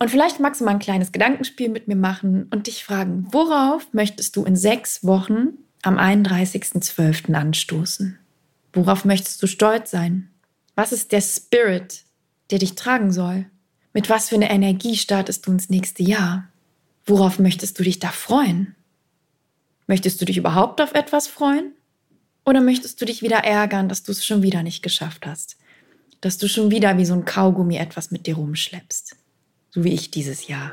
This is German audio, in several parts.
Und vielleicht magst du mal ein kleines Gedankenspiel mit mir machen und dich fragen, worauf möchtest du in sechs Wochen am 31.12. anstoßen? Worauf möchtest du stolz sein? Was ist der Spirit, der dich tragen soll? Mit was für einer Energie startest du ins nächste Jahr? Worauf möchtest du dich da freuen? Möchtest du dich überhaupt auf etwas freuen? Oder möchtest du dich wieder ärgern, dass du es schon wieder nicht geschafft hast? Dass du schon wieder wie so ein Kaugummi etwas mit dir rumschleppst? So wie ich dieses Jahr.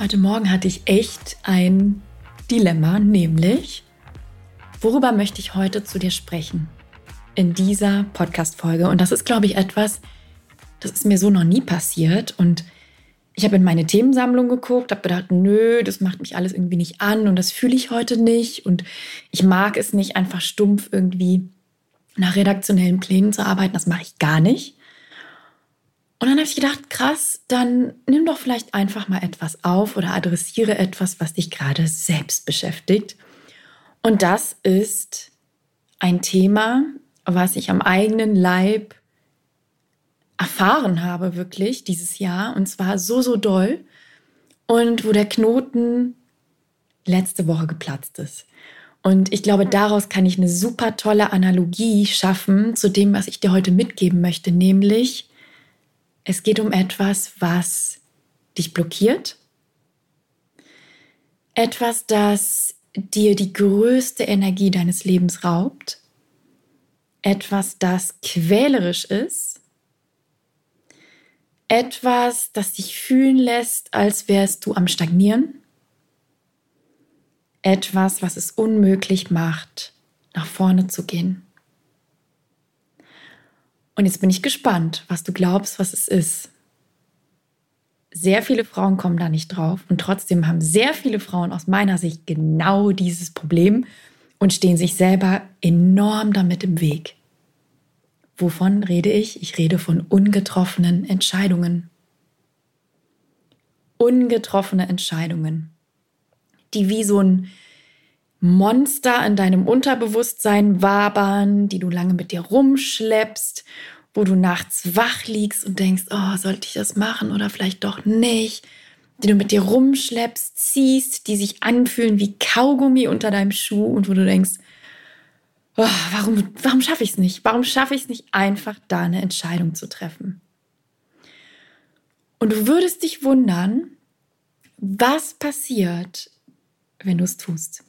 Heute Morgen hatte ich echt ein Dilemma, nämlich, worüber möchte ich heute zu dir sprechen? In dieser Podcast-Folge. Und das ist, glaube ich, etwas, das ist mir so noch nie passiert. Und ich habe in meine Themensammlung geguckt, habe gedacht, nö, das macht mich alles irgendwie nicht an und das fühle ich heute nicht. Und ich mag es nicht, einfach stumpf irgendwie nach redaktionellen Plänen zu arbeiten. Das mache ich gar nicht. Und dann habe ich gedacht, krass, dann nimm doch vielleicht einfach mal etwas auf oder adressiere etwas, was dich gerade selbst beschäftigt. Und das ist ein Thema, was ich am eigenen Leib erfahren habe, wirklich dieses Jahr. Und zwar so, so doll. Und wo der Knoten letzte Woche geplatzt ist. Und ich glaube, daraus kann ich eine super tolle Analogie schaffen zu dem, was ich dir heute mitgeben möchte, nämlich es geht um etwas, was dich blockiert, etwas, das dir die größte Energie deines Lebens raubt, etwas, das quälerisch ist, etwas, das dich fühlen lässt, als wärst du am Stagnieren, etwas, was es unmöglich macht, nach vorne zu gehen. Und jetzt bin ich gespannt, was du glaubst, was es ist. Sehr viele Frauen kommen da nicht drauf und trotzdem haben sehr viele Frauen aus meiner Sicht genau dieses Problem und stehen sich selber enorm damit im Weg. Wovon rede ich? Ich rede von ungetroffenen Entscheidungen. Ungetroffene Entscheidungen, die wie so ein Monster in deinem Unterbewusstsein wabern, die du lange mit dir rumschleppst, wo du nachts wach liegst und denkst, oh, sollte ich das machen oder vielleicht doch nicht, die du mit dir rumschleppst, ziehst, die sich anfühlen wie Kaugummi unter deinem Schuh und wo du denkst, oh, warum, warum schaffe ich es nicht? Warum schaffe ich es nicht, einfach da eine Entscheidung zu treffen? Und du würdest dich wundern, was passiert, wenn du es tust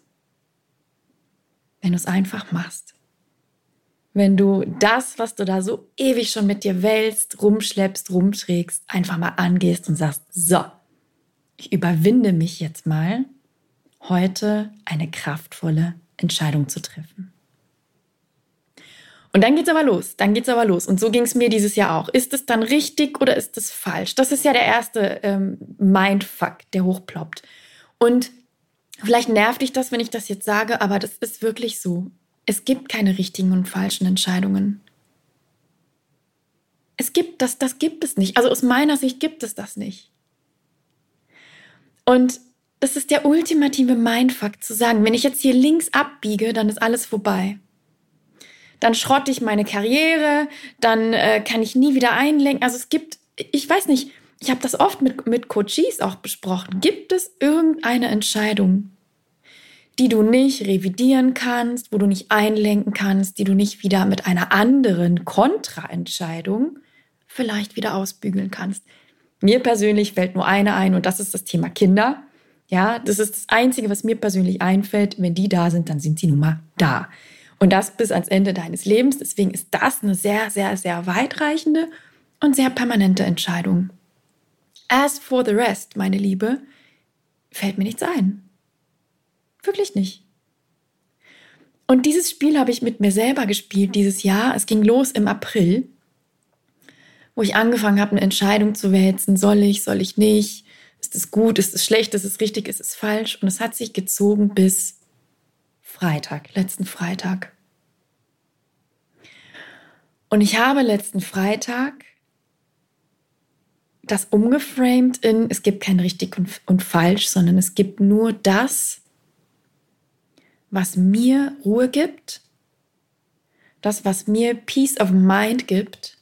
wenn du es einfach machst. Wenn du das, was du da so ewig schon mit dir wälzt, rumschleppst, rumträgst, einfach mal angehst und sagst, so, ich überwinde mich jetzt mal, heute eine kraftvolle Entscheidung zu treffen. Und dann geht's aber los, dann geht's aber los. Und so ging es mir dieses Jahr auch. Ist es dann richtig oder ist es falsch? Das ist ja der erste ähm, Mindfuck, der hochploppt. Und Vielleicht nervt dich das, wenn ich das jetzt sage, aber das ist wirklich so. Es gibt keine richtigen und falschen Entscheidungen. Es gibt das, das gibt es nicht. Also aus meiner Sicht gibt es das nicht. Und das ist der ultimative Mindfuck zu sagen, wenn ich jetzt hier links abbiege, dann ist alles vorbei. Dann schrotte ich meine Karriere, dann äh, kann ich nie wieder einlenken. Also es gibt, ich weiß nicht, ich habe das oft mit, mit Coaches auch besprochen. Gibt es irgendeine Entscheidung, die du nicht revidieren kannst, wo du nicht einlenken kannst, die du nicht wieder mit einer anderen Kontraentscheidung vielleicht wieder ausbügeln kannst? Mir persönlich fällt nur eine ein und das ist das Thema Kinder. Ja, das ist das Einzige, was mir persönlich einfällt. Wenn die da sind, dann sind sie nun mal da. Und das bis ans Ende deines Lebens. Deswegen ist das eine sehr, sehr, sehr weitreichende und sehr permanente Entscheidung. As for the rest, meine Liebe, fällt mir nichts ein. Wirklich nicht. Und dieses Spiel habe ich mit mir selber gespielt dieses Jahr. Es ging los im April, wo ich angefangen habe, eine Entscheidung zu wälzen. Soll ich, soll ich nicht? Ist es gut? Ist es schlecht? Ist es richtig? Ist es falsch? Und es hat sich gezogen bis Freitag, letzten Freitag. Und ich habe letzten Freitag das umgeframed in, es gibt kein richtig und, und falsch, sondern es gibt nur das, was mir Ruhe gibt, das, was mir Peace of Mind gibt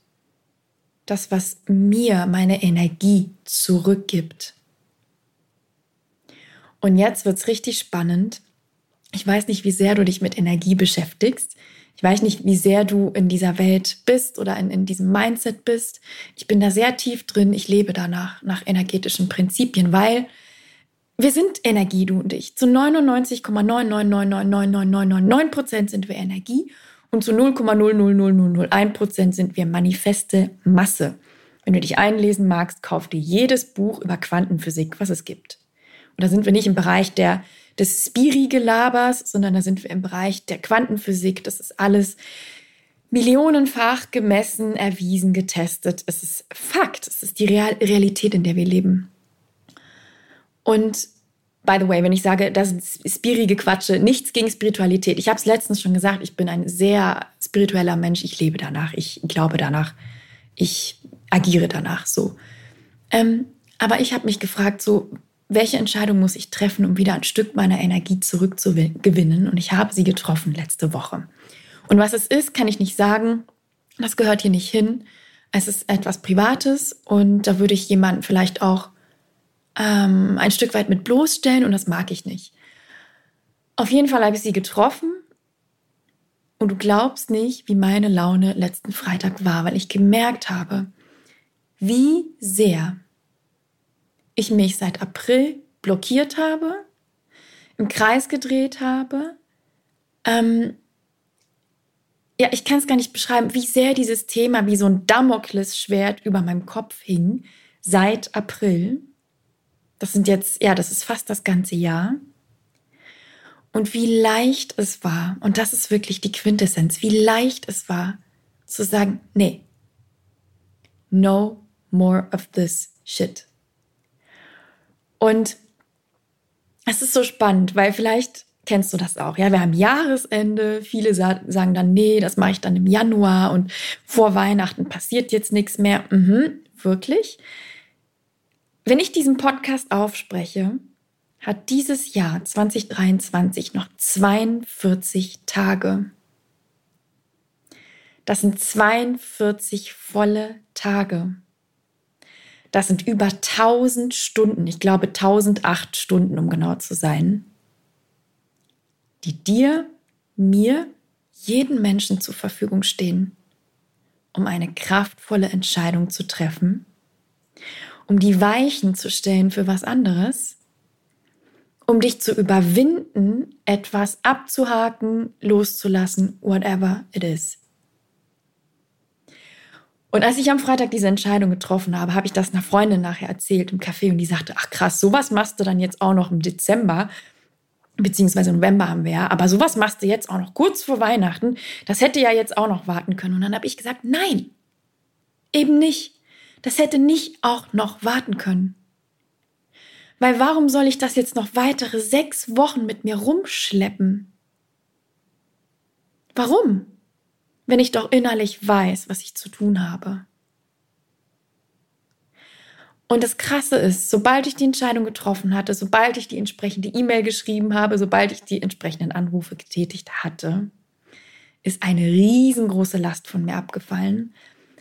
das, was mir meine Energie zurückgibt. Und jetzt wird es richtig spannend. Ich weiß nicht, wie sehr du dich mit Energie beschäftigst. Ich weiß nicht, wie sehr du in dieser Welt bist oder in, in diesem Mindset bist. Ich bin da sehr tief drin. Ich lebe danach, nach energetischen Prinzipien, weil wir sind Energie, du und ich. Zu 99,9999999 Prozent sind wir Energie und zu 0,00001 Prozent sind wir manifeste Masse. Wenn du dich einlesen magst, kauf dir jedes Buch über Quantenphysik, was es gibt. Und da sind wir nicht im Bereich der des Spiri-Gelabers, sondern da sind wir im Bereich der Quantenphysik. Das ist alles millionenfach gemessen, erwiesen, getestet. Es ist Fakt. Es ist die Real Realität, in der wir leben. Und by the way, wenn ich sage, das ist spirige Quatsche, nichts gegen Spiritualität. Ich habe es letztens schon gesagt, ich bin ein sehr spiritueller Mensch. Ich lebe danach. Ich glaube danach. Ich agiere danach so. Ähm, aber ich habe mich gefragt, so, welche Entscheidung muss ich treffen, um wieder ein Stück meiner Energie zurückzugewinnen? Und ich habe sie getroffen letzte Woche. Und was es ist, kann ich nicht sagen. Das gehört hier nicht hin. Es ist etwas Privates und da würde ich jemanden vielleicht auch ähm, ein Stück weit mit bloßstellen und das mag ich nicht. Auf jeden Fall habe ich sie getroffen und du glaubst nicht, wie meine Laune letzten Freitag war, weil ich gemerkt habe, wie sehr ich mich seit April blockiert habe, im Kreis gedreht habe. Ähm, ja, ich kann es gar nicht beschreiben, wie sehr dieses Thema wie so ein Damoklesschwert über meinem Kopf hing seit April. Das sind jetzt, ja, das ist fast das ganze Jahr. Und wie leicht es war, und das ist wirklich die Quintessenz, wie leicht es war, zu sagen, nee, no more of this shit. Und es ist so spannend, weil vielleicht kennst du das auch. Ja, wir haben Jahresende. Viele sagen dann, nee, das mache ich dann im Januar und vor Weihnachten passiert jetzt nichts mehr. Mhm, wirklich? Wenn ich diesen Podcast aufspreche, hat dieses Jahr 2023 noch 42 Tage. Das sind 42 volle Tage. Das sind über 1000 Stunden, ich glaube 1008 Stunden, um genau zu sein, die dir, mir, jeden Menschen zur Verfügung stehen, um eine kraftvolle Entscheidung zu treffen, um die Weichen zu stellen für was anderes, um dich zu überwinden, etwas abzuhaken, loszulassen, whatever it is. Und als ich am Freitag diese Entscheidung getroffen habe, habe ich das einer Freundin nachher erzählt im Café und die sagte, ach krass, sowas machst du dann jetzt auch noch im Dezember, beziehungsweise November haben wir ja, aber sowas machst du jetzt auch noch kurz vor Weihnachten. Das hätte ja jetzt auch noch warten können. Und dann habe ich gesagt, nein, eben nicht. Das hätte nicht auch noch warten können. Weil warum soll ich das jetzt noch weitere sechs Wochen mit mir rumschleppen? Warum? Wenn ich doch innerlich weiß, was ich zu tun habe. Und das Krasse ist, sobald ich die Entscheidung getroffen hatte, sobald ich die entsprechende E-Mail geschrieben habe, sobald ich die entsprechenden Anrufe getätigt hatte, ist eine riesengroße Last von mir abgefallen.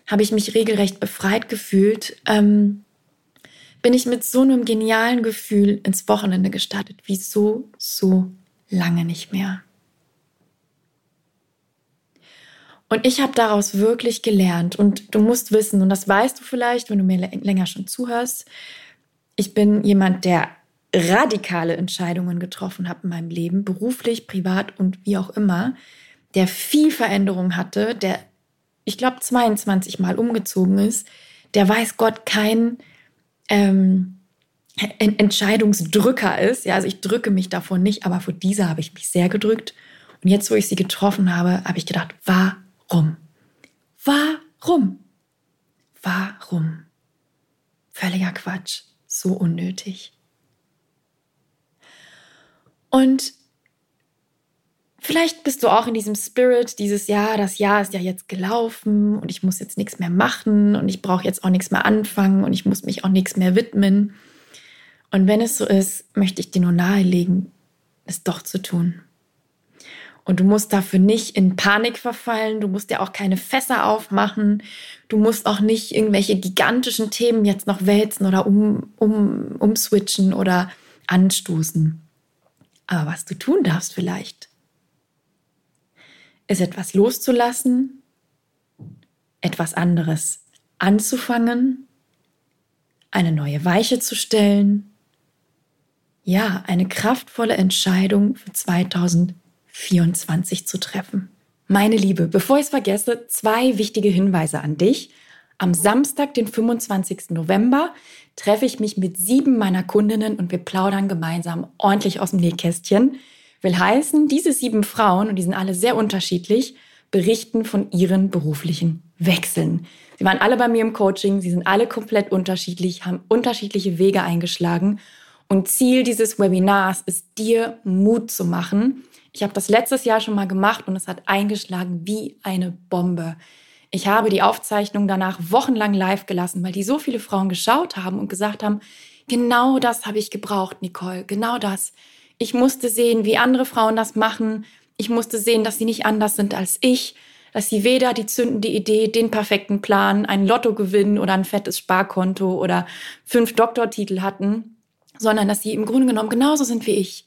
Habe ich mich regelrecht befreit gefühlt. Ähm, bin ich mit so einem genialen Gefühl ins Wochenende gestartet, wie so, so lange nicht mehr. Und ich habe daraus wirklich gelernt. Und du musst wissen, und das weißt du vielleicht, wenn du mir länger schon zuhörst, ich bin jemand, der radikale Entscheidungen getroffen hat in meinem Leben, beruflich, privat und wie auch immer, der viel Veränderung hatte, der, ich glaube, 22 Mal umgezogen ist, der weiß Gott kein ähm, Entscheidungsdrücker ist. Ja, also ich drücke mich davon nicht, aber vor dieser habe ich mich sehr gedrückt. Und jetzt, wo ich sie getroffen habe, habe ich gedacht, war Warum? Warum? Warum? Völliger Quatsch. So unnötig. Und vielleicht bist du auch in diesem Spirit dieses Jahr, das Jahr ist ja jetzt gelaufen und ich muss jetzt nichts mehr machen und ich brauche jetzt auch nichts mehr anfangen und ich muss mich auch nichts mehr widmen. Und wenn es so ist, möchte ich dir nur nahelegen, es doch zu tun. Und du musst dafür nicht in Panik verfallen. Du musst ja auch keine Fässer aufmachen. Du musst auch nicht irgendwelche gigantischen Themen jetzt noch wälzen oder um, um, umswitchen oder anstoßen. Aber was du tun darfst vielleicht, ist etwas loszulassen, etwas anderes anzufangen, eine neue Weiche zu stellen. Ja, eine kraftvolle Entscheidung für 2024 zu treffen. Meine Liebe, bevor ich es vergesse, zwei wichtige Hinweise an dich. Am Samstag, den 25. November, treffe ich mich mit sieben meiner Kundinnen und wir plaudern gemeinsam ordentlich aus dem Nähkästchen. Will heißen, diese sieben Frauen, und die sind alle sehr unterschiedlich, berichten von ihren beruflichen Wechseln. Sie waren alle bei mir im Coaching, sie sind alle komplett unterschiedlich, haben unterschiedliche Wege eingeschlagen. Und Ziel dieses Webinars ist, dir Mut zu machen. Ich habe das letztes Jahr schon mal gemacht und es hat eingeschlagen wie eine Bombe. Ich habe die Aufzeichnung danach wochenlang live gelassen, weil die so viele Frauen geschaut haben und gesagt haben, genau das habe ich gebraucht, Nicole, genau das. Ich musste sehen, wie andere Frauen das machen. Ich musste sehen, dass sie nicht anders sind als ich, dass sie weder die zündende Idee, den perfekten Plan, ein Lottogewinn oder ein fettes Sparkonto oder fünf Doktortitel hatten, sondern dass sie im Grunde genommen genauso sind wie ich.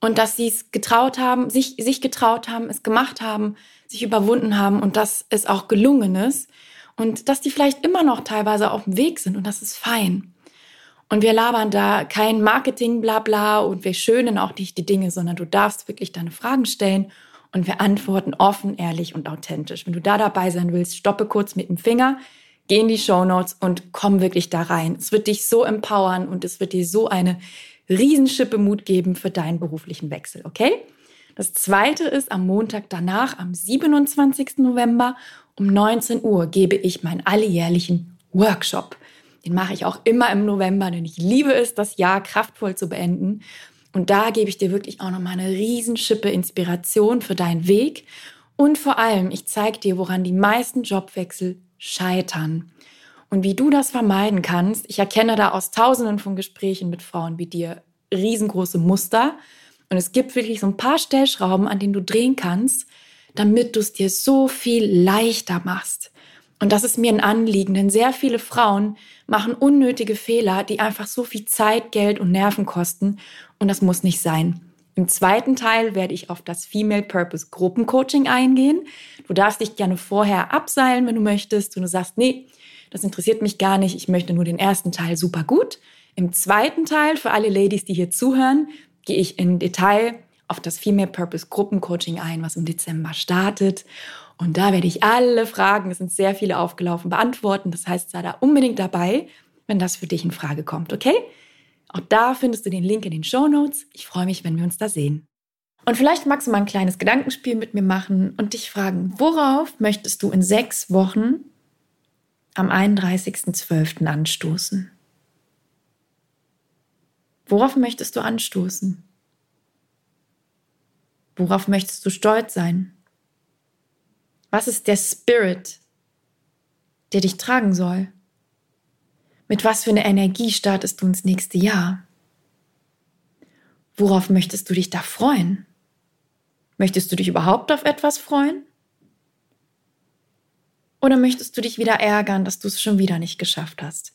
Und dass sie es getraut haben, sich, sich getraut haben, es gemacht haben, sich überwunden haben und dass es auch gelungen ist und dass die vielleicht immer noch teilweise auf dem Weg sind und das ist fein. Und wir labern da kein Marketing, bla bla und wir schönen auch nicht die Dinge, sondern du darfst wirklich deine Fragen stellen und wir antworten offen, ehrlich und authentisch. Wenn du da dabei sein willst, stoppe kurz mit dem Finger, geh in die Show Notes und komm wirklich da rein. Es wird dich so empowern und es wird dir so eine Riesenschippe Mut geben für deinen beruflichen Wechsel, okay? Das zweite ist, am Montag danach, am 27. November um 19 Uhr, gebe ich meinen alljährlichen Workshop. Den mache ich auch immer im November, denn ich liebe es, das Jahr kraftvoll zu beenden. Und da gebe ich dir wirklich auch nochmal eine Riesenschippe Inspiration für deinen Weg. Und vor allem, ich zeige dir, woran die meisten Jobwechsel scheitern. Und wie du das vermeiden kannst. Ich erkenne da aus tausenden von Gesprächen mit Frauen wie dir riesengroße Muster. Und es gibt wirklich so ein paar Stellschrauben, an denen du drehen kannst, damit du es dir so viel leichter machst. Und das ist mir ein Anliegen, denn sehr viele Frauen machen unnötige Fehler, die einfach so viel Zeit, Geld und Nerven kosten. Und das muss nicht sein. Im zweiten Teil werde ich auf das Female Purpose Gruppencoaching eingehen. Du darfst dich gerne vorher abseilen, wenn du möchtest. Und du sagst, nee, das interessiert mich gar nicht. Ich möchte nur den ersten Teil super gut. Im zweiten Teil, für alle Ladies, die hier zuhören, gehe ich in Detail auf das Female Purpose Gruppencoaching ein, was im Dezember startet. Und da werde ich alle Fragen, es sind sehr viele aufgelaufen, beantworten. Das heißt, sei da unbedingt dabei, wenn das für dich in Frage kommt, okay? Auch da findest du den Link in den Show Notes. Ich freue mich, wenn wir uns da sehen. Und vielleicht magst du mal ein kleines Gedankenspiel mit mir machen und dich fragen, worauf möchtest du in sechs Wochen am 31.12. anstoßen? Worauf möchtest du anstoßen? Worauf möchtest du stolz sein? Was ist der Spirit, der dich tragen soll? Mit was für einer Energie startest du ins nächste Jahr? Worauf möchtest du dich da freuen? Möchtest du dich überhaupt auf etwas freuen? Oder möchtest du dich wieder ärgern, dass du es schon wieder nicht geschafft hast?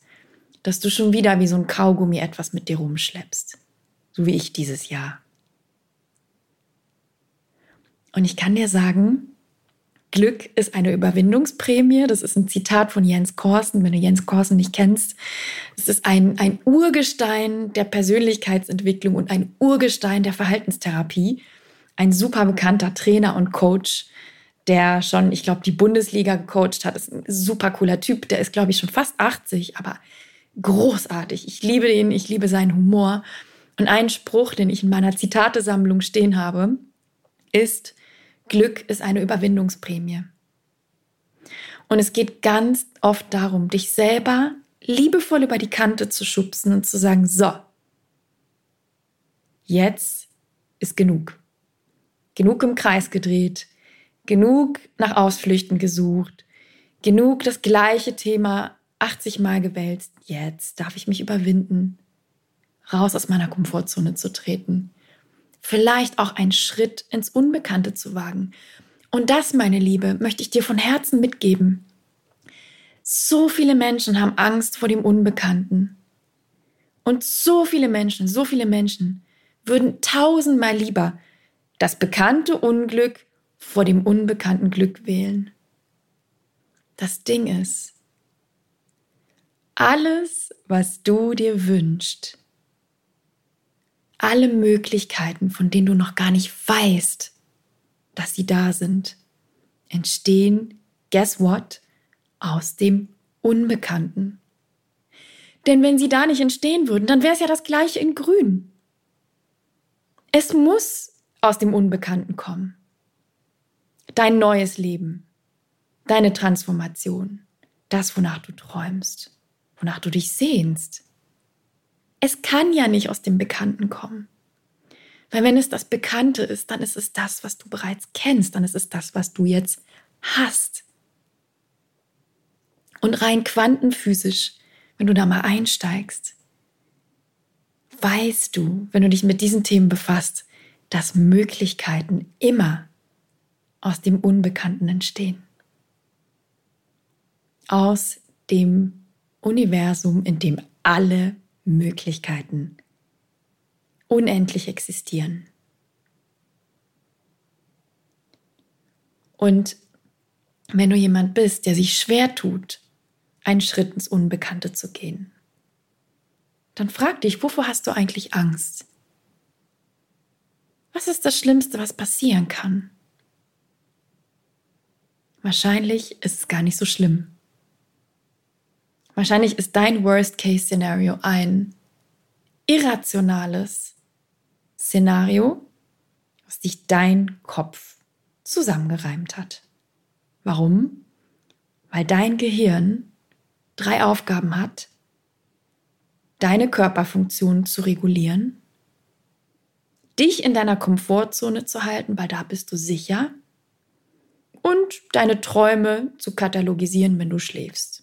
dass du schon wieder wie so ein Kaugummi etwas mit dir rumschleppst. So wie ich dieses Jahr. Und ich kann dir sagen, Glück ist eine Überwindungsprämie. Das ist ein Zitat von Jens Korsen. Wenn du Jens Korsen nicht kennst, es ist ein, ein Urgestein der Persönlichkeitsentwicklung und ein Urgestein der Verhaltenstherapie. Ein super bekannter Trainer und Coach, der schon, ich glaube, die Bundesliga gecoacht hat. Das ist ein super cooler Typ. Der ist, glaube ich, schon fast 80, aber großartig. Ich liebe ihn, ich liebe seinen Humor. Und ein Spruch, den ich in meiner Zitatesammlung stehen habe, ist, Glück ist eine Überwindungsprämie. Und es geht ganz oft darum, dich selber liebevoll über die Kante zu schubsen und zu sagen, so, jetzt ist genug. Genug im Kreis gedreht, genug nach Ausflüchten gesucht, genug das gleiche Thema 80 Mal gewälzt. Jetzt darf ich mich überwinden, raus aus meiner Komfortzone zu treten. Vielleicht auch einen Schritt ins Unbekannte zu wagen. Und das, meine Liebe, möchte ich dir von Herzen mitgeben. So viele Menschen haben Angst vor dem Unbekannten. Und so viele Menschen, so viele Menschen würden tausendmal lieber das bekannte Unglück vor dem unbekannten Glück wählen. Das Ding ist, alles, was du dir wünschst, alle Möglichkeiten, von denen du noch gar nicht weißt, dass sie da sind, entstehen, guess what, aus dem Unbekannten. Denn wenn sie da nicht entstehen würden, dann wäre es ja das gleiche in Grün. Es muss aus dem Unbekannten kommen. Dein neues Leben, deine Transformation, das, wonach du träumst, wonach du dich sehnst. Es kann ja nicht aus dem Bekannten kommen. Weil wenn es das Bekannte ist, dann ist es das, was du bereits kennst, dann ist es das, was du jetzt hast. Und rein quantenphysisch, wenn du da mal einsteigst, weißt du, wenn du dich mit diesen Themen befasst, dass Möglichkeiten immer aus dem Unbekannten entstehen. Aus dem Universum, in dem alle Möglichkeiten unendlich existieren. Und wenn du jemand bist, der sich schwer tut, einen Schritt ins Unbekannte zu gehen, dann frag dich, wovor hast du eigentlich Angst? Was ist das Schlimmste, was passieren kann? Wahrscheinlich ist es gar nicht so schlimm. Wahrscheinlich ist dein Worst-Case-Szenario ein irrationales Szenario, was dich dein Kopf zusammengereimt hat. Warum? Weil dein Gehirn drei Aufgaben hat, deine Körperfunktion zu regulieren, dich in deiner Komfortzone zu halten, weil da bist du sicher, und deine Träume zu katalogisieren, wenn du schläfst.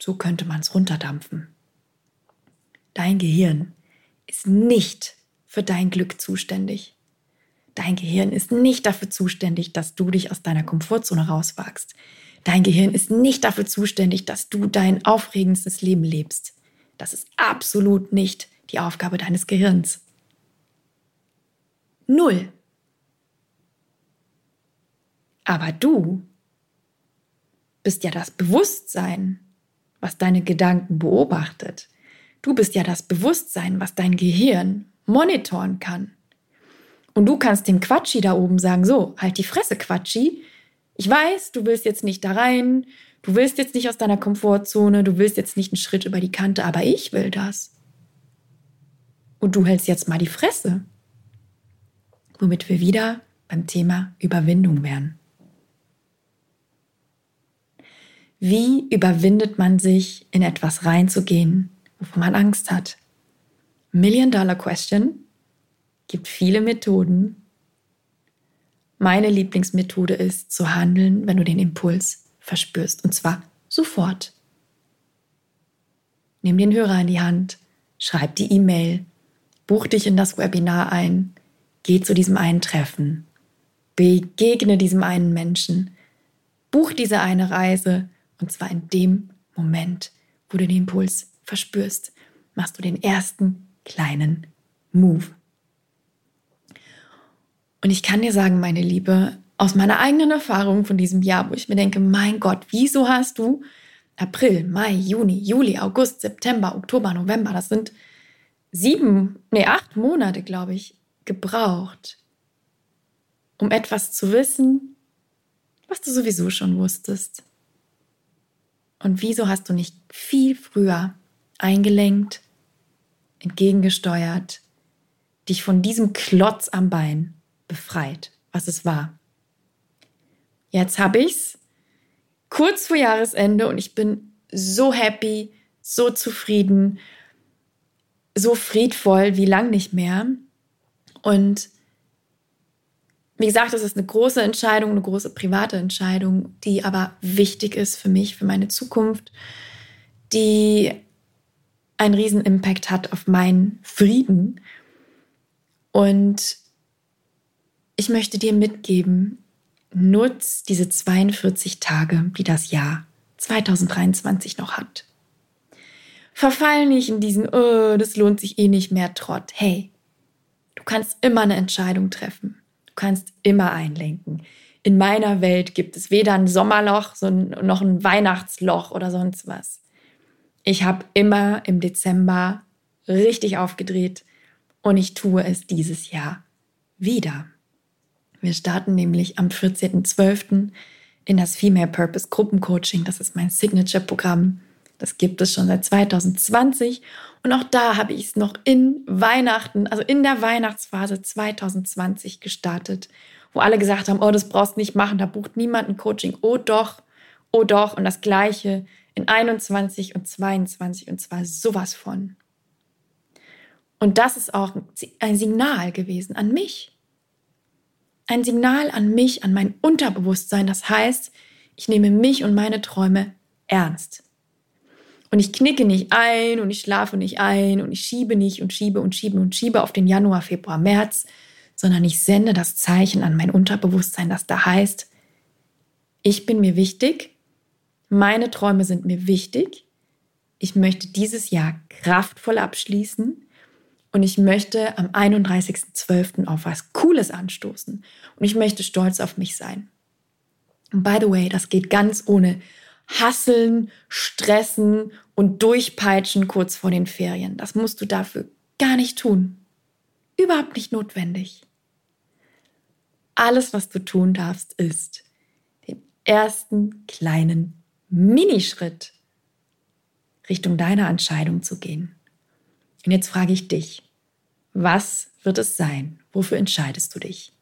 So könnte man es runterdampfen. Dein Gehirn ist nicht für dein Glück zuständig. Dein Gehirn ist nicht dafür zuständig, dass du dich aus deiner Komfortzone rauswagst. Dein Gehirn ist nicht dafür zuständig, dass du dein aufregendstes Leben lebst. Das ist absolut nicht die Aufgabe deines Gehirns. Null. Aber du bist ja das Bewusstsein, was deine Gedanken beobachtet. Du bist ja das Bewusstsein, was dein Gehirn monitoren kann. Und du kannst dem Quatschi da oben sagen, so, halt die Fresse, Quatschi. Ich weiß, du willst jetzt nicht da rein, du willst jetzt nicht aus deiner Komfortzone, du willst jetzt nicht einen Schritt über die Kante, aber ich will das. Und du hältst jetzt mal die Fresse. Womit wir wieder beim Thema Überwindung wären. Wie überwindet man sich, in etwas reinzugehen, wovon man Angst hat? Million Dollar Question. Gibt viele Methoden. Meine Lieblingsmethode ist zu handeln, wenn du den Impuls verspürst. Und zwar sofort. Nimm den Hörer in die Hand, schreib die E-Mail, buch dich in das Webinar ein, geh zu diesem einen Treffen, begegne diesem einen Menschen, buch diese eine Reise und zwar in dem Moment, wo du den Impuls verspürst, machst du den ersten kleinen Move. Und ich kann dir sagen, meine Liebe, aus meiner eigenen Erfahrung von diesem Jahr, wo ich mir denke, mein Gott, wieso hast du April, Mai, Juni, Juli, August, September, Oktober, November, das sind sieben, nee, acht Monate, glaube ich, gebraucht, um etwas zu wissen, was du sowieso schon wusstest. Und wieso hast du nicht viel früher eingelenkt, entgegengesteuert, dich von diesem Klotz am Bein befreit, was es war? Jetzt habe ich's kurz vor Jahresende und ich bin so happy, so zufrieden, so friedvoll wie lang nicht mehr. Und wie gesagt, das ist eine große Entscheidung, eine große private Entscheidung, die aber wichtig ist für mich, für meine Zukunft, die einen riesen Impact hat auf meinen Frieden. Und ich möchte dir mitgeben, nutz diese 42 Tage, die das Jahr 2023 noch hat. Verfall nicht in diesen, oh, das lohnt sich eh nicht mehr Trott. Hey, du kannst immer eine Entscheidung treffen. Kannst immer einlenken. In meiner Welt gibt es weder ein Sommerloch noch ein Weihnachtsloch oder sonst was. Ich habe immer im Dezember richtig aufgedreht und ich tue es dieses Jahr wieder. Wir starten nämlich am 14.12. in das Female Purpose Gruppencoaching. Das ist mein Signature-Programm. Das gibt es schon seit 2020. Und auch da habe ich es noch in Weihnachten, also in der Weihnachtsphase 2020 gestartet, wo alle gesagt haben, oh, das brauchst du nicht machen, da bucht niemand ein Coaching. Oh doch, oh doch. Und das gleiche in 21 und 22 und zwar sowas von. Und das ist auch ein Signal gewesen an mich ein Signal an mich, an mein Unterbewusstsein. Das heißt, ich nehme mich und meine Träume ernst. Und ich knicke nicht ein und ich schlafe nicht ein und ich schiebe nicht und schiebe und schiebe und schiebe auf den Januar, Februar, März, sondern ich sende das Zeichen an mein Unterbewusstsein, das da heißt, ich bin mir wichtig, meine Träume sind mir wichtig, ich möchte dieses Jahr kraftvoll abschließen und ich möchte am 31.12. auf was Cooles anstoßen. Und ich möchte stolz auf mich sein. Und by the way, das geht ganz ohne Hasseln, Stressen und Durchpeitschen kurz vor den Ferien. Das musst du dafür gar nicht tun. Überhaupt nicht notwendig. Alles, was du tun darfst, ist den ersten kleinen Minischritt Richtung deiner Entscheidung zu gehen. Und jetzt frage ich dich, was wird es sein? Wofür entscheidest du dich?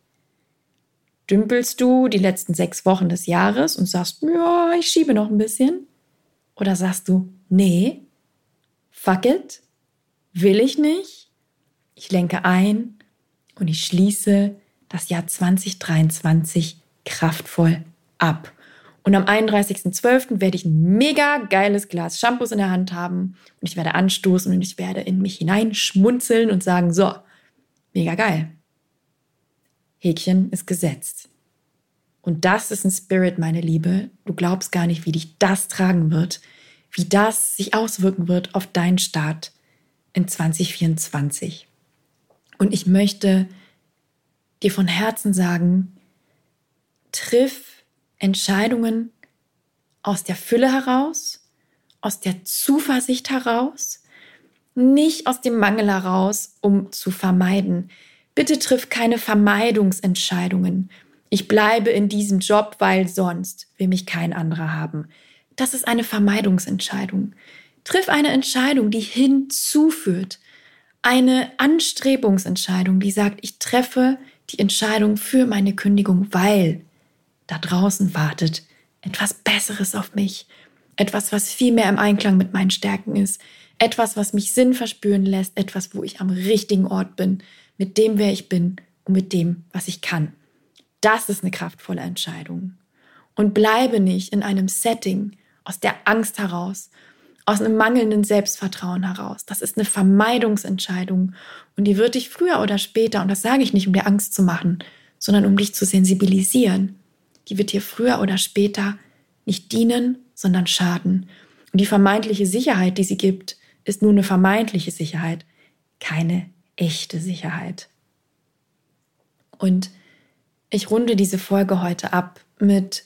Dümpelst du die letzten sechs Wochen des Jahres und sagst, ja, ich schiebe noch ein bisschen? Oder sagst du, nee, fuck it, will ich nicht? Ich lenke ein und ich schließe das Jahr 2023 kraftvoll ab. Und am 31.12. werde ich ein mega geiles Glas Shampoos in der Hand haben und ich werde anstoßen und ich werde in mich hineinschmunzeln und sagen, so, mega geil. Häkchen ist gesetzt. Und das ist ein Spirit, meine Liebe. Du glaubst gar nicht, wie dich das tragen wird, wie das sich auswirken wird auf deinen Start in 2024. Und ich möchte dir von Herzen sagen, triff Entscheidungen aus der Fülle heraus, aus der Zuversicht heraus, nicht aus dem Mangel heraus, um zu vermeiden. Bitte triff keine Vermeidungsentscheidungen. Ich bleibe in diesem Job, weil sonst will mich kein anderer haben. Das ist eine Vermeidungsentscheidung. Triff eine Entscheidung, die hinzuführt. Eine Anstrebungsentscheidung, die sagt, ich treffe die Entscheidung für meine Kündigung, weil da draußen wartet etwas Besseres auf mich, etwas, was viel mehr im Einklang mit meinen Stärken ist, etwas, was mich Sinn verspüren lässt, etwas, wo ich am richtigen Ort bin, mit dem, wer ich bin und mit dem, was ich kann. Das ist eine kraftvolle Entscheidung. Und bleibe nicht in einem Setting aus der Angst heraus, aus einem mangelnden Selbstvertrauen heraus. Das ist eine Vermeidungsentscheidung und die wird dich früher oder später, und das sage ich nicht, um dir Angst zu machen, sondern um dich zu sensibilisieren, die wird dir früher oder später nicht dienen, sondern schaden. Und die vermeintliche Sicherheit, die sie gibt, ist nur eine vermeintliche Sicherheit, keine echte Sicherheit. Und ich runde diese Folge heute ab mit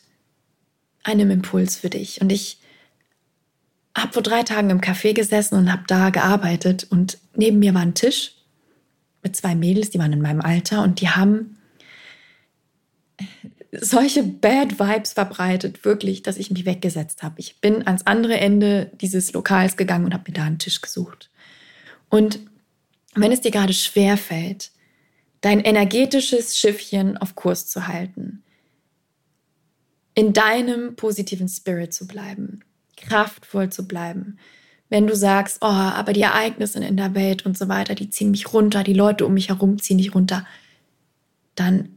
einem Impuls für dich. Und ich habe vor drei Tagen im Café gesessen und habe da gearbeitet. Und neben mir war ein Tisch mit zwei Mädels, die waren in meinem Alter und die haben solche Bad Vibes verbreitet, wirklich, dass ich mich weggesetzt habe. Ich bin ans andere Ende dieses Lokals gegangen und habe mir da einen Tisch gesucht. Und wenn es dir gerade schwer fällt, dein energetisches Schiffchen auf Kurs zu halten, in deinem positiven Spirit zu bleiben, kraftvoll zu bleiben, wenn du sagst, oh, aber die Ereignisse in der Welt und so weiter, die ziehen mich runter, die Leute um mich herum ziehen dich runter, dann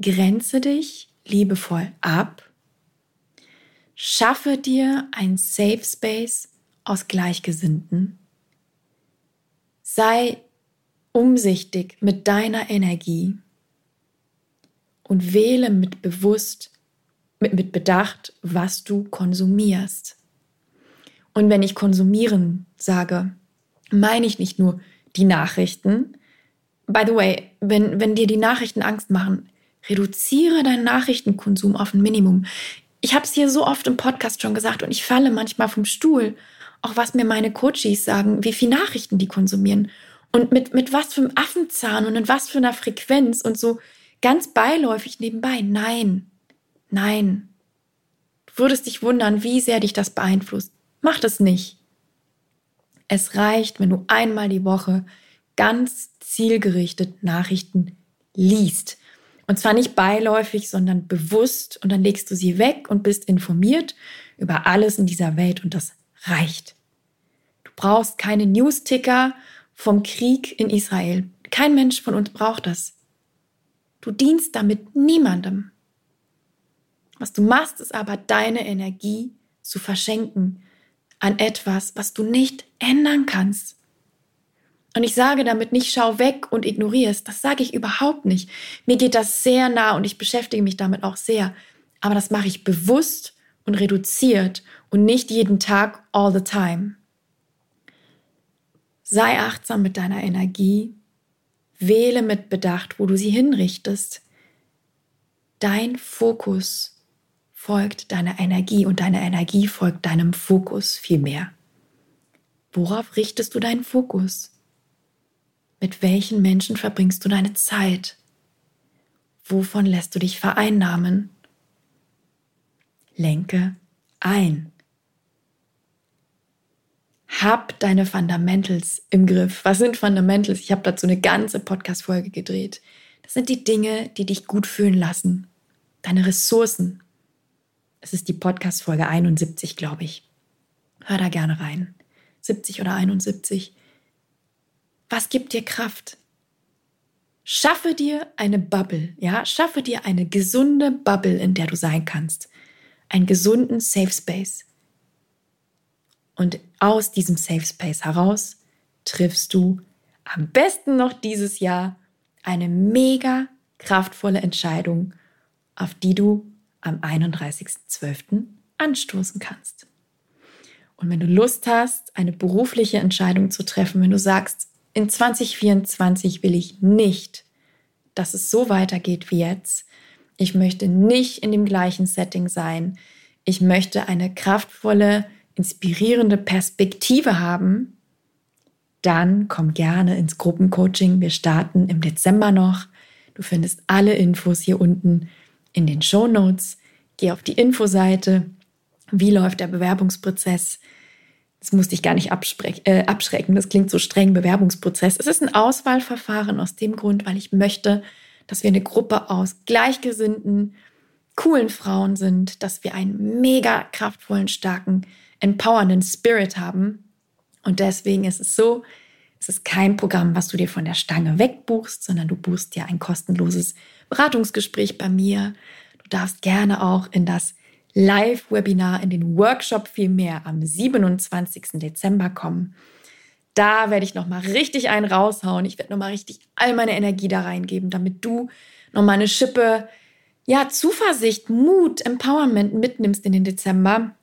grenze dich liebevoll ab, schaffe dir ein Safe Space aus Gleichgesinnten, sei umsichtig mit deiner Energie und wähle mit bewusst, mit, mit Bedacht, was du konsumierst. Und wenn ich konsumieren sage, meine ich nicht nur die Nachrichten. By the way, wenn, wenn dir die Nachrichten Angst machen, reduziere deinen Nachrichtenkonsum auf ein Minimum. Ich habe es hier so oft im Podcast schon gesagt und ich falle manchmal vom Stuhl, auch was mir meine Coaches sagen, wie viel Nachrichten die konsumieren und mit, mit was für einem Affenzahn und in was für einer Frequenz und so ganz beiläufig nebenbei. Nein, nein. Du würdest dich wundern, wie sehr dich das beeinflusst. Mach das nicht. Es reicht, wenn du einmal die Woche ganz zielgerichtet Nachrichten liest. Und zwar nicht beiläufig, sondern bewusst. Und dann legst du sie weg und bist informiert über alles in dieser Welt. Und das reicht. Du brauchst keine Newsticker vom Krieg in Israel. Kein Mensch von uns braucht das. Du dienst damit niemandem. Was du machst, ist aber deine Energie zu verschenken an etwas, was du nicht ändern kannst. Und ich sage damit nicht, schau weg und ignoriere es. Das sage ich überhaupt nicht. Mir geht das sehr nah und ich beschäftige mich damit auch sehr. Aber das mache ich bewusst und reduziert und nicht jeden Tag all the time. Sei achtsam mit deiner Energie. Wähle mit Bedacht, wo du sie hinrichtest. Dein Fokus folgt deiner Energie und deine Energie folgt deinem Fokus viel mehr. Worauf richtest du deinen Fokus? Mit welchen Menschen verbringst du deine Zeit? Wovon lässt du dich vereinnahmen? Lenke ein. Hab deine Fundamentals im Griff. Was sind Fundamentals? Ich habe dazu eine ganze Podcast-Folge gedreht. Das sind die Dinge, die dich gut fühlen lassen. Deine Ressourcen, es ist die Podcast-Folge 71, glaube ich. Hör da gerne rein. 70 oder 71. Was gibt dir Kraft? Schaffe dir eine Bubble, ja? Schaffe dir eine gesunde Bubble, in der du sein kannst. Einen gesunden Safe Space. Und aus diesem Safe Space heraus triffst du am besten noch dieses Jahr eine mega kraftvolle Entscheidung, auf die du am 31.12. anstoßen kannst. Und wenn du Lust hast, eine berufliche Entscheidung zu treffen, wenn du sagst, in 2024 will ich nicht, dass es so weitergeht wie jetzt, ich möchte nicht in dem gleichen Setting sein, ich möchte eine kraftvolle, inspirierende Perspektive haben, dann komm gerne ins Gruppencoaching. Wir starten im Dezember noch. Du findest alle Infos hier unten in den Show Notes. Geh auf die Infoseite. Wie läuft der Bewerbungsprozess? Das musste ich gar nicht äh, abschrecken. Das klingt so streng, Bewerbungsprozess. Es ist ein Auswahlverfahren aus dem Grund, weil ich möchte, dass wir eine Gruppe aus gleichgesinnten, coolen Frauen sind, dass wir einen mega kraftvollen, starken, empowernden Spirit haben. Und deswegen ist es so, es ist kein Programm, was du dir von der Stange wegbuchst, sondern du buchst dir ein kostenloses Beratungsgespräch bei mir. Du darfst gerne auch in das Live-Webinar, in den Workshop viel mehr am 27. Dezember kommen. Da werde ich nochmal richtig einen raushauen. Ich werde nochmal richtig all meine Energie da reingeben, damit du nochmal eine Schippe, ja, Zuversicht, Mut, Empowerment mitnimmst in den Dezember.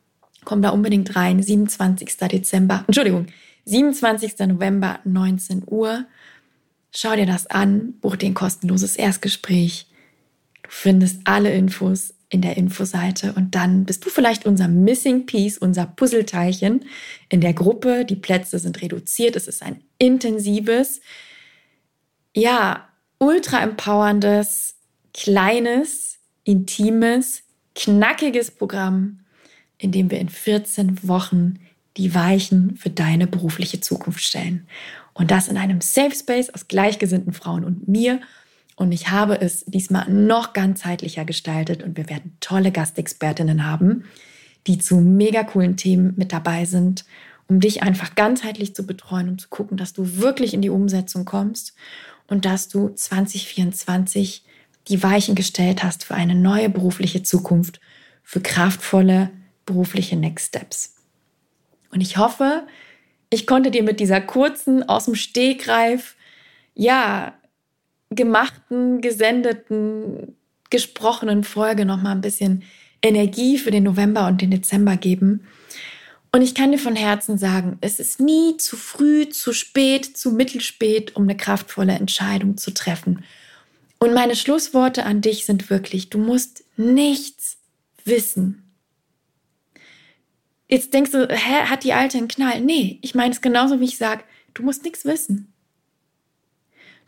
Komm da unbedingt rein. 27. Dezember, Entschuldigung, 27. November, 19 Uhr. Schau dir das an, buch dir ein kostenloses Erstgespräch. Du findest alle Infos in der Infoseite und dann bist du vielleicht unser Missing Piece, unser Puzzleteilchen in der Gruppe. Die Plätze sind reduziert. Es ist ein intensives, ja, ultra empowerndes, kleines, intimes, knackiges Programm, in dem wir in 14 Wochen die Weichen für deine berufliche Zukunft stellen. Und das in einem Safe Space aus gleichgesinnten Frauen und mir. Und ich habe es diesmal noch ganzheitlicher gestaltet und wir werden tolle Gastexpertinnen haben, die zu mega coolen Themen mit dabei sind, um dich einfach ganzheitlich zu betreuen und zu gucken, dass du wirklich in die Umsetzung kommst und dass du 2024 die Weichen gestellt hast für eine neue berufliche Zukunft, für kraftvolle berufliche Next Steps. Und ich hoffe, ich konnte dir mit dieser kurzen, aus dem Stegreif, ja, gemachten, gesendeten, gesprochenen Folge noch mal ein bisschen Energie für den November und den Dezember geben. Und ich kann dir von Herzen sagen, es ist nie zu früh, zu spät, zu mittelspät, um eine kraftvolle Entscheidung zu treffen. Und meine Schlussworte an dich sind wirklich, du musst nichts wissen. Jetzt denkst du, hä, hat die Alte einen Knall? Nee, ich meine es genauso, wie ich sage, du musst nichts wissen.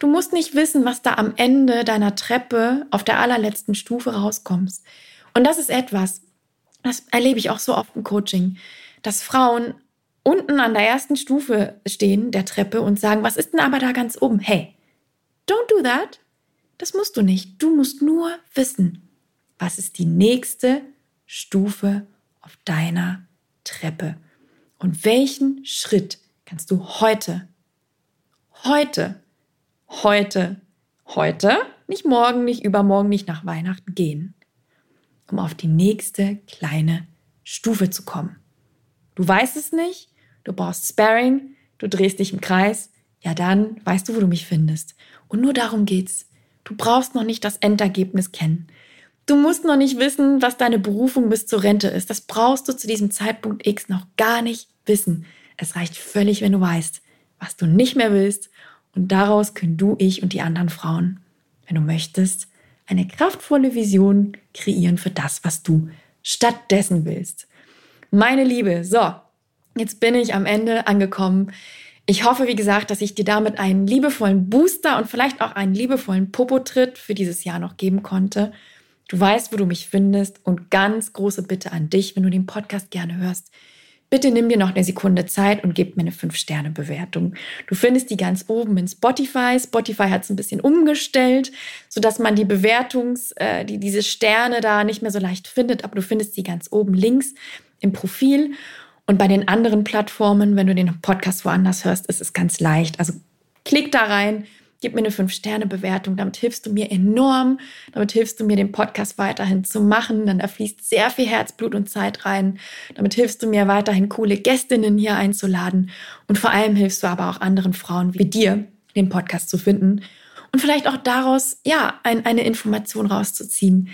Du musst nicht wissen, was da am Ende deiner Treppe auf der allerletzten Stufe rauskommst. Und das ist etwas, das erlebe ich auch so oft im Coaching, dass Frauen unten an der ersten Stufe stehen der Treppe und sagen, was ist denn aber da ganz oben? Hey, don't do that. Das musst du nicht. Du musst nur wissen, was ist die nächste Stufe auf deiner Treppe und welchen Schritt kannst du heute, heute heute, heute, nicht morgen, nicht übermorgen, nicht nach Weihnachten gehen, um auf die nächste kleine Stufe zu kommen. Du weißt es nicht, du brauchst Sparring, du drehst dich im Kreis, ja dann weißt du, wo du mich findest. Und nur darum geht's. Du brauchst noch nicht das Endergebnis kennen. Du musst noch nicht wissen, was deine Berufung bis zur Rente ist. Das brauchst du zu diesem Zeitpunkt X noch gar nicht wissen. Es reicht völlig, wenn du weißt, was du nicht mehr willst und daraus können du, ich und die anderen Frauen, wenn du möchtest, eine kraftvolle Vision kreieren für das, was du stattdessen willst. Meine Liebe, so, jetzt bin ich am Ende angekommen. Ich hoffe, wie gesagt, dass ich dir damit einen liebevollen Booster und vielleicht auch einen liebevollen Popo-Tritt für dieses Jahr noch geben konnte. Du weißt, wo du mich findest und ganz große Bitte an dich, wenn du den Podcast gerne hörst. Bitte nimm dir noch eine Sekunde Zeit und gib mir eine 5-Sterne-Bewertung. Du findest die ganz oben in Spotify. Spotify hat es ein bisschen umgestellt, sodass man die Bewertungs-, äh, die, diese Sterne da nicht mehr so leicht findet, aber du findest sie ganz oben links im Profil. Und bei den anderen Plattformen, wenn du den Podcast woanders hörst, ist es ganz leicht. Also klick da rein, Gib mir eine 5-Sterne-Bewertung. Damit hilfst du mir enorm. Damit hilfst du mir, den Podcast weiterhin zu machen. Denn da fließt sehr viel Herzblut und Zeit rein. Damit hilfst du mir, weiterhin coole Gästinnen hier einzuladen. Und vor allem hilfst du aber auch anderen Frauen wie dir, den Podcast zu finden. Und vielleicht auch daraus, ja, ein, eine Information rauszuziehen,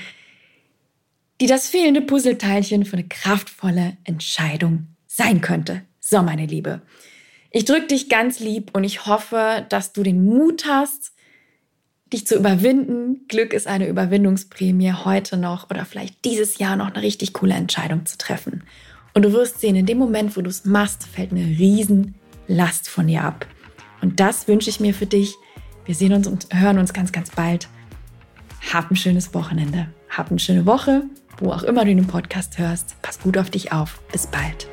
die das fehlende Puzzleteilchen für eine kraftvolle Entscheidung sein könnte. So, meine Liebe. Ich drücke dich ganz lieb und ich hoffe, dass du den Mut hast, dich zu überwinden. Glück ist eine Überwindungsprämie heute noch oder vielleicht dieses Jahr noch eine richtig coole Entscheidung zu treffen. Und du wirst sehen, in dem Moment, wo du es machst, fällt eine riesen Last von dir ab. Und das wünsche ich mir für dich. Wir sehen uns und hören uns ganz, ganz bald. Hab ein schönes Wochenende. Hab eine schöne Woche, wo auch immer du den Podcast hörst. Pass gut auf dich auf. Bis bald.